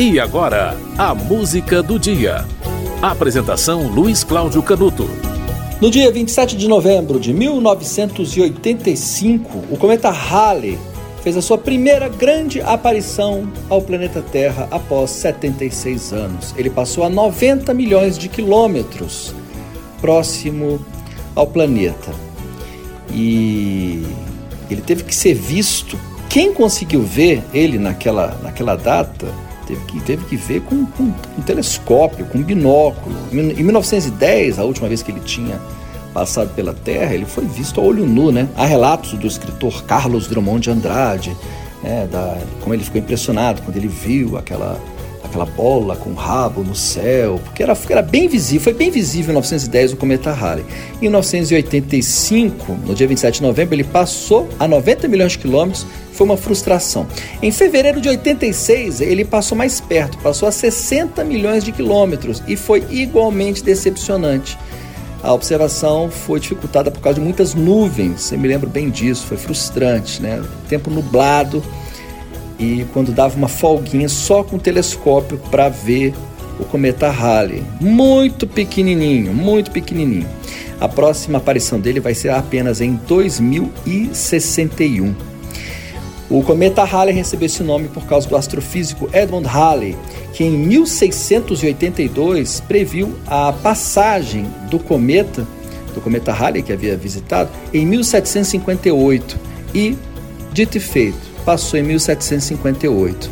E agora, a música do dia. Apresentação Luiz Cláudio Canuto. No dia 27 de novembro de 1985, o cometa Halley fez a sua primeira grande aparição ao planeta Terra após 76 anos. Ele passou a 90 milhões de quilômetros próximo ao planeta. E ele teve que ser visto. Quem conseguiu ver ele naquela, naquela data teve que, teve que ver com, com um telescópio, com um binóculo. Em 1910, a última vez que ele tinha passado pela Terra, ele foi visto a olho nu, né? Há relatos do escritor Carlos Drummond de Andrade, né, da, como ele ficou impressionado quando ele viu aquela aquela bola com rabo no céu, porque era, era bem visível, foi bem visível em 1910 o cometa Halley. Em 1985, no dia 27 de novembro, ele passou a 90 milhões de quilômetros, foi uma frustração. Em fevereiro de 86, ele passou mais perto, passou a 60 milhões de quilômetros e foi igualmente decepcionante. A observação foi dificultada por causa de muitas nuvens, eu me lembro bem disso, foi frustrante, né? Tempo nublado, e quando dava uma folguinha só com o telescópio para ver o cometa Halley. Muito pequenininho, muito pequenininho. A próxima aparição dele vai ser apenas em 2061. O cometa Halley recebeu esse nome por causa do astrofísico Edmund Halley, que em 1682 previu a passagem do cometa, do cometa Halley que havia visitado, em 1758. E, dito e feito, passou em 1758.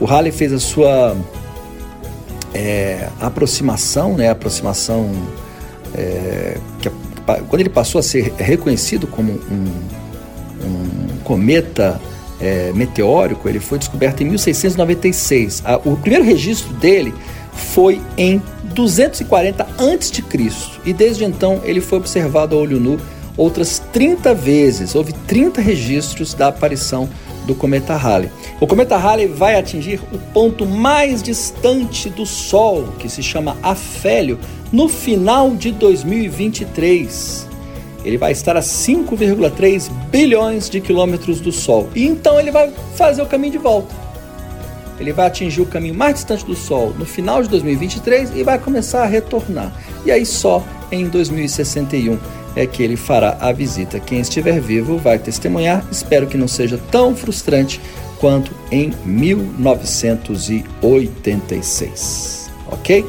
O Halley fez a sua é, aproximação, né, aproximação é, que, quando ele passou a ser reconhecido como um, um cometa é, meteórico, ele foi descoberto em 1696. o primeiro registro dele foi em 240 a.C. e desde então ele foi observado a olho nu outras 30 vezes. Houve 30 registros da aparição do cometa Halley. O cometa Halley vai atingir o ponto mais distante do Sol, que se chama Afélio, no final de 2023. Ele vai estar a 5,3 bilhões de quilômetros do Sol. E então ele vai fazer o caminho de volta. Ele vai atingir o caminho mais distante do Sol no final de 2023 e vai começar a retornar. E aí só em 2061 é que ele fará a visita. Quem estiver vivo vai testemunhar. Espero que não seja tão frustrante quanto em 1986. Ok?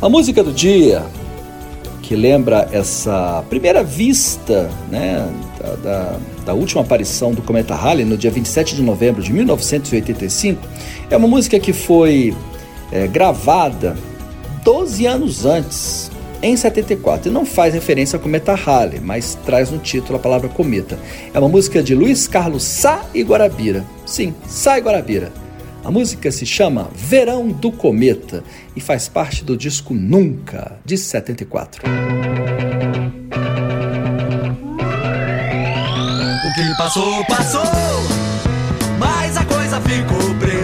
A música do dia, que lembra essa primeira vista né, da, da, da última aparição do cometa Halley no dia 27 de novembro de 1985, é uma música que foi é, gravada 12 anos antes em 74 e não faz referência ao cometa Halley, mas traz no título a palavra cometa. É uma música de Luiz Carlos Sá e Guarabira. Sim, Sá e Guarabira. A música se chama Verão do Cometa e faz parte do disco Nunca, de 74. O que passou, passou, mas a coisa ficou preta.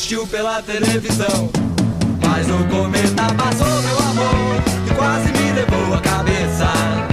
Assistiu pela televisão. Mas o cometa passou, meu amor, e quase me levou a cabeça.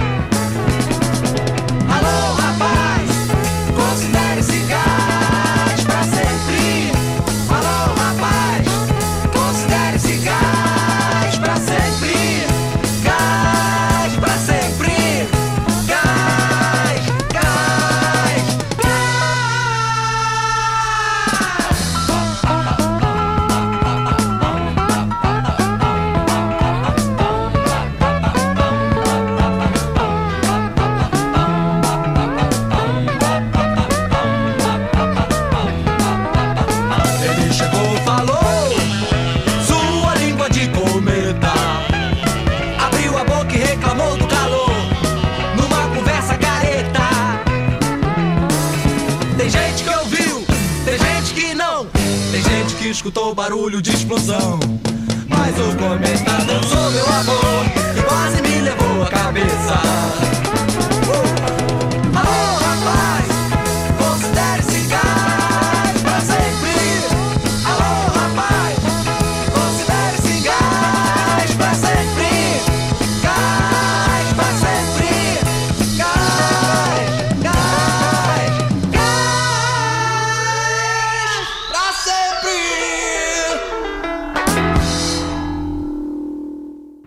Escutou barulho de explosão. Mas o cometa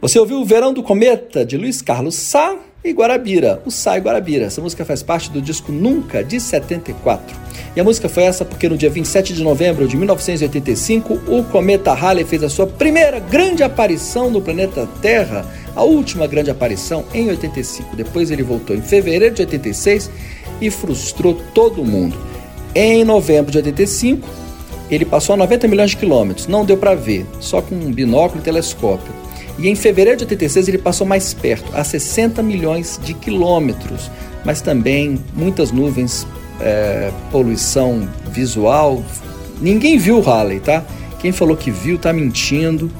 Você ouviu o Verão do Cometa, de Luiz Carlos Sá e Guarabira, o Sá e Guarabira. Essa música faz parte do disco Nunca, de 74. E a música foi essa porque no dia 27 de novembro de 1985, o cometa Halley fez a sua primeira grande aparição no planeta Terra, a última grande aparição em 85. Depois ele voltou em fevereiro de 86 e frustrou todo mundo. Em novembro de 85, ele passou a 90 milhões de quilômetros, não deu para ver, só com um binóculo e telescópio. E em fevereiro de 86 ele passou mais perto, a 60 milhões de quilômetros, mas também muitas nuvens, é, poluição visual. Ninguém viu o Halley, tá? Quem falou que viu tá mentindo.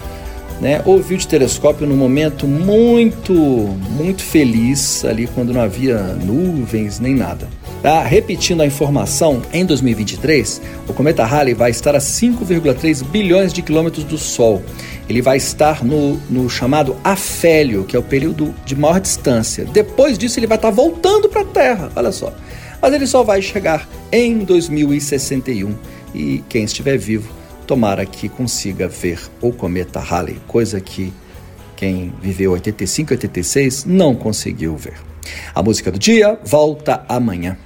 Né? Ouviu de telescópio num momento muito, muito feliz, ali quando não havia nuvens nem nada. Tá? Repetindo a informação, em 2023, o cometa Halley vai estar a 5,3 bilhões de quilômetros do Sol. Ele vai estar no, no chamado afélio, que é o período de maior distância. Depois disso, ele vai estar voltando para a Terra, olha só. Mas ele só vai chegar em 2061 e quem estiver vivo, tomara que consiga ver o cometa Halley, coisa que quem viveu 85 e 86 não conseguiu ver. A música do dia volta amanhã.